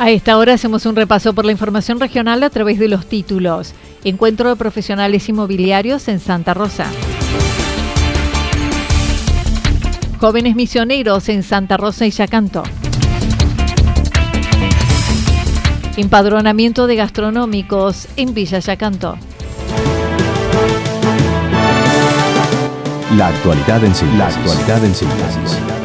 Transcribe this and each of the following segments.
A esta hora hacemos un repaso por la información regional a través de los títulos. Encuentro de profesionales inmobiliarios en Santa Rosa. Jóvenes misioneros en Santa Rosa y Yacanto. Empadronamiento de gastronómicos en Villa Yacanto. La actualidad en síntesis. La actualidad en síntesis.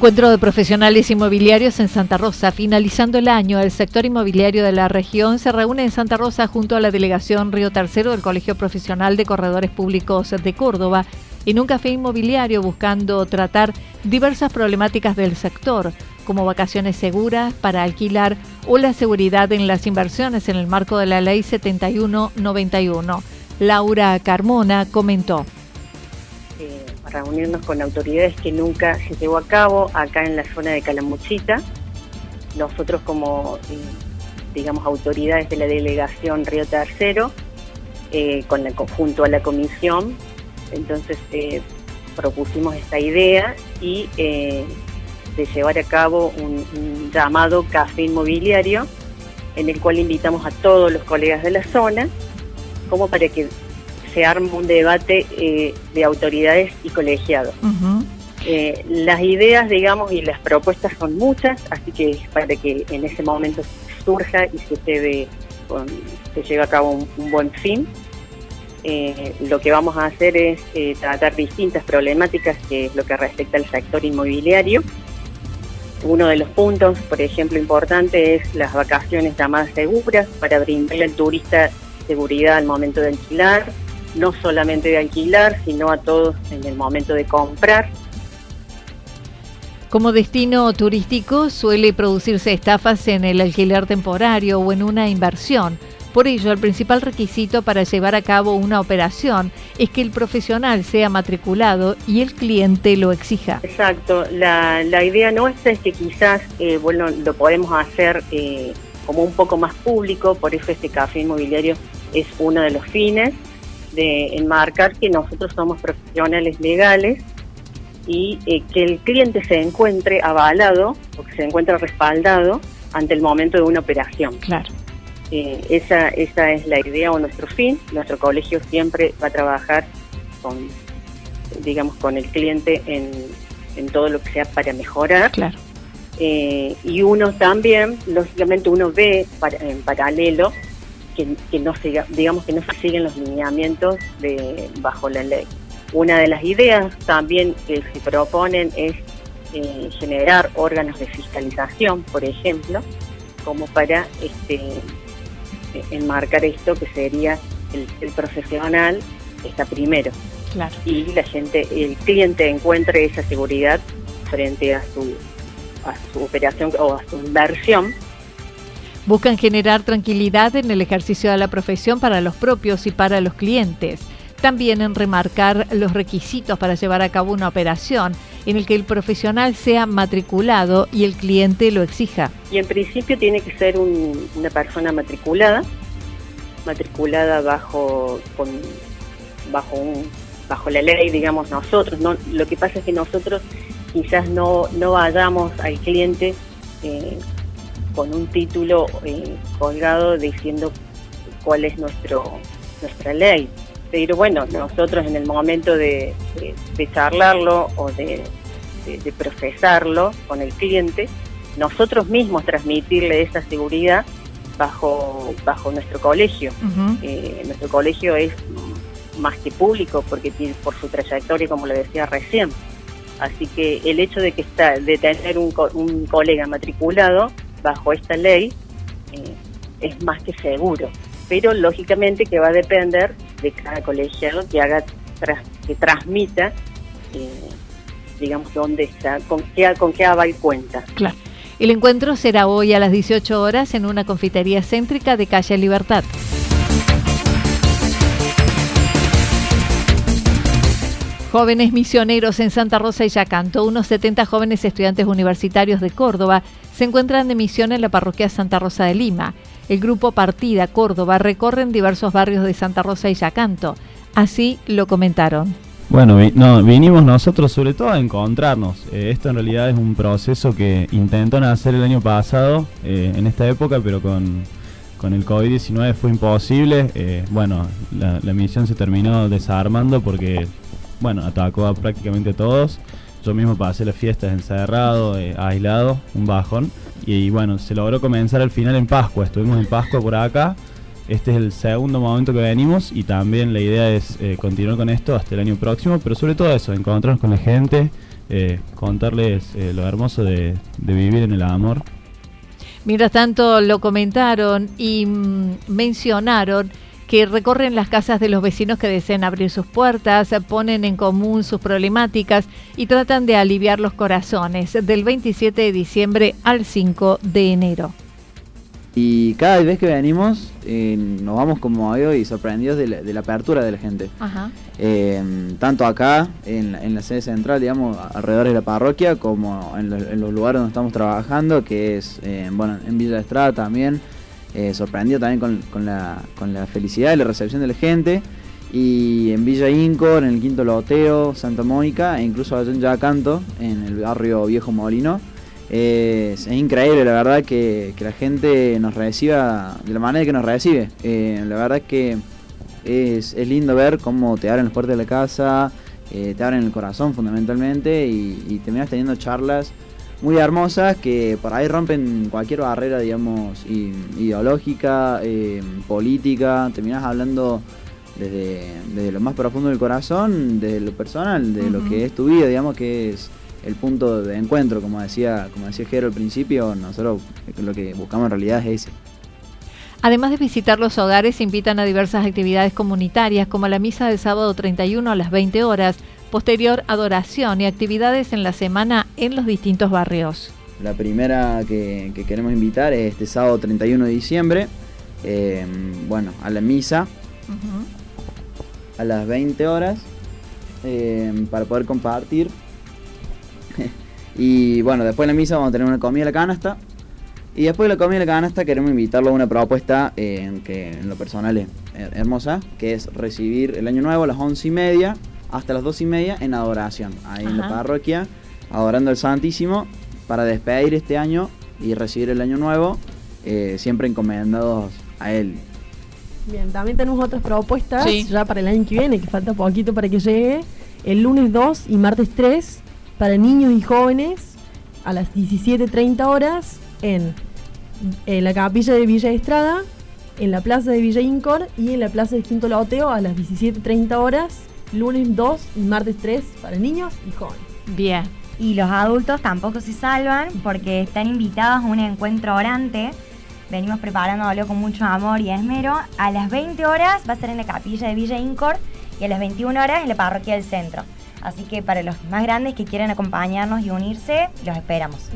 Encuentro de profesionales inmobiliarios en Santa Rosa. Finalizando el año, el sector inmobiliario de la región se reúne en Santa Rosa junto a la delegación Río Tercero del Colegio Profesional de Corredores Públicos de Córdoba en un café inmobiliario buscando tratar diversas problemáticas del sector, como vacaciones seguras para alquilar o la seguridad en las inversiones en el marco de la Ley 7191. Laura Carmona comentó reunirnos con autoridades que nunca se llevó a cabo acá en la zona de Calamuchita. Nosotros como, eh, digamos, autoridades de la delegación Río Tercero, eh, con la, junto a la comisión, entonces eh, propusimos esta idea y de llevar a cabo un llamado café inmobiliario en el cual invitamos a todos los colegas de la zona como para que se arma un debate eh, de autoridades y colegiados. Eh, las ideas, digamos, y las propuestas son muchas, así que para que en ese momento surja y se lleve, se lleve a cabo un, buen fin. Eh, lo que vamos a hacer es tratar distintas problemáticas que es lo que respecta al sector inmobiliario. Uno de los puntos, por ejemplo, importante es las vacaciones llamadas seguras para brindarle al turista seguridad al momento de alquilar, no solamente de alquilar, sino a todos en el momento de comprar. Como destino turístico suele producirse estafas en el alquiler temporario o en una inversión. Por ello, el principal requisito para llevar a cabo una operación es que el profesional sea matriculado y el cliente lo exija. Exacto. La, idea nuestra es que quizás, eh, bueno, lo podemos hacer eh, como un poco más público, por eso este café inmobiliario es uno de los fines de enmarcar que nosotros somos profesionales legales y eh, que el cliente se encuentre avalado o que se encuentre respaldado ante el momento de una operación. Claro. Eh, esa, esa es la idea o nuestro fin. Nuestro colegio siempre va a trabajar con, digamos, con el cliente en, en todo lo que sea para mejorar. Claro. Eh, y uno también, lógicamente, uno ve en paralelo que, no siga, digamos que no se siguen los lineamientos de bajo la ley. Una de las ideas también que se proponen es eh, generar órganos de fiscalización, por ejemplo, como para este, enmarcar esto que sería el, profesional está primero. y la gente, el cliente encuentre esa seguridad frente a su, a su operación o a su inversión. Buscan generar tranquilidad en el ejercicio de la profesión para los propios y para los clientes. También en remarcar los requisitos para llevar a cabo una operación en el que el profesional sea matriculado y el cliente lo exija. Y en principio tiene que ser una persona matriculada, matriculada bajo, bajo, un, bajo la ley, digamos nosotros. No, lo que pasa es que nosotros quizás no, no vayamos al cliente eh, con un título eh, colgado diciendo cuál es nuestro nuestra ley. Pero bueno, nosotros en el momento de, charlarlo o de, profesarlo con el cliente, nosotros mismos transmitirle esa seguridad bajo, bajo nuestro colegio. Eh, nuestro colegio es más que público porque tiene por su trayectoria, como le decía recién. Así que el hecho de que está, de tener un, un colega matriculado bajo esta ley eh, es más que seguro. Pero lógicamente que va a depender de cada colegiado que haga que transmita eh, digamos dónde está, con qué con qué aval cuenta. Claro. El encuentro será hoy a las 18 horas en una confitería céntrica de calle Libertad. Jóvenes misioneros en Santa Rosa y Yacanto, unos 70 jóvenes estudiantes universitarios de Córdoba, se encuentran de misión en la parroquia Santa Rosa de Lima. El grupo Partida Córdoba recorren diversos barrios de Santa Rosa y Yacanto. Así lo comentaron. Bueno, no, vinimos nosotros sobre todo a encontrarnos. Eh, esto en realidad es un proceso que intentó nacer el año pasado, eh, en esta época, pero con, el COVID-19 fue imposible. Eh, bueno, la, misión se terminó desarmando porque bueno, atacó a prácticamente todos. Yo mismo pasé las fiestas encerrado, eh, aislado, un bajón. Y, bueno, se logró comenzar al final en Pascua. Estuvimos en Pascua por acá. Este es el segundo momento que venimos y también la idea es eh, continuar con esto hasta el año próximo, pero sobre todo eso, encontrarnos con la gente, eh, contarles lo hermoso de, vivir en el amor. Mientras tanto, lo comentaron y mm, mencionaron que recorren las casas de los vecinos que desean abrir sus puertas, ponen en común sus problemáticas y tratan de aliviar los corazones del 27 de diciembre al 5 de enero. Y cada vez que venimos eh, nos vamos como y sorprendidos de la, apertura de la gente. Eh, tanto acá, en, la sede central, digamos, alrededor de la parroquia, como en, los lugares donde estamos trabajando, que es, eh, bueno, en Villa Estrada también, eh, sorprendido también con, la, felicidad y la recepción de la gente. Y en Villa Incor, en el Quinto Loteo, Santa Mónica, e incluso allá en Yacanto, en el barrio Viejo Molino. es increíble, la verdad, que, la gente nos reciba de la manera que nos recibe. Eh, la verdad que es, lindo ver cómo te abren las puertas de la casa, eh, te abren el corazón fundamentalmente y terminas teniendo charlas muy hermosas que por ahí rompen cualquier barrera, digamos, ideológica, eh, política. Terminás hablando desde, lo más profundo del corazón, desde lo personal, de lo que es tu vida, digamos, que es el punto de encuentro, como decía, como decía Jero al principio, nosotros lo que buscamos en realidad es ese. Además de visitar los hogares, se invitan a diversas actividades comunitarias, como la misa del sábado 31 a las 20 horas, posterior adoración y actividades en la semana en los distintos barrios. La primera que, queremos invitar es este sábado 31 de diciembre, eh, bueno, a la misa, a las 20 horas, eh, para poder compartir. y bueno, después de la misa vamos a tener una comida a la canasta. Y después de la comida a la canasta queremos invitarlo a una propuesta eh, que en lo personal es hermosa, que es recibir el año nuevo a las 11 y media hasta las dos y media en adoración, ahí en la parroquia, adorando al Santísimo para despedir este año y recibir el año nuevo, eh, siempre encomendados a Él. Bien, también tenemos otras propuestas ya para el año que viene, que falta poquito para que llegue. El lunes 2 y martes 3 para niños y jóvenes a las 17.30 horas en, en, la capilla de Villa Estrada, en la plaza de Villa Incor y en la plaza de Quinto Loteo a las 17.30 horas lunes 2 y martes 3 para niños y jóvenes. Bien. Y los adultos tampoco se salvan porque están invitados a un encuentro orante. Venimos preparándolo con mucho amor y esmero. A las 20 horas va a ser en la capilla de Villa Incor y a las 21 horas en la parroquia del centro. Así que para los más grandes que quieran acompañarnos y unirse, los esperamos.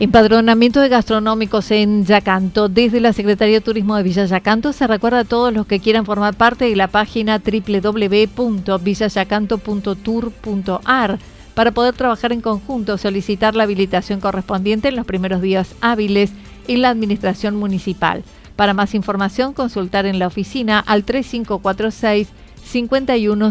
Empadronamiento de gastronómicos en Yacanto. Desde la Secretaría de Turismo de Villa Yacanto se recuerda a todos los que quieran formar parte de la página www.villayacanto.tour.ar para poder trabajar en conjunto, solicitar la habilitación correspondiente en los primeros días hábiles en la administración municipal. Para más información, consultar en la oficina al 3546 51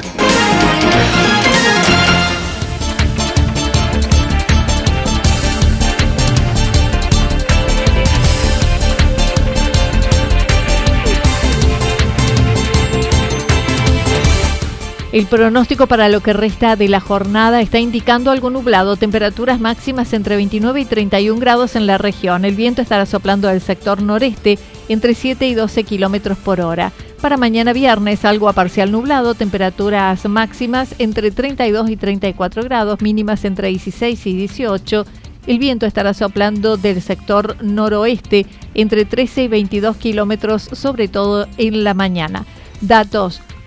El pronóstico para lo que resta de la jornada está indicando algo nublado, temperaturas máximas entre 29 y 31 grados en la región. El viento estará soplando del sector noreste entre 7 y 12 kilómetros por hora. Para mañana viernes, algo a parcial nublado, temperaturas máximas entre 32 y 34 grados, mínimas entre 16 y 18. El viento estará soplando del sector noroeste entre 13 y 22 kilómetros, sobre todo en la mañana. Datos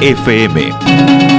FM.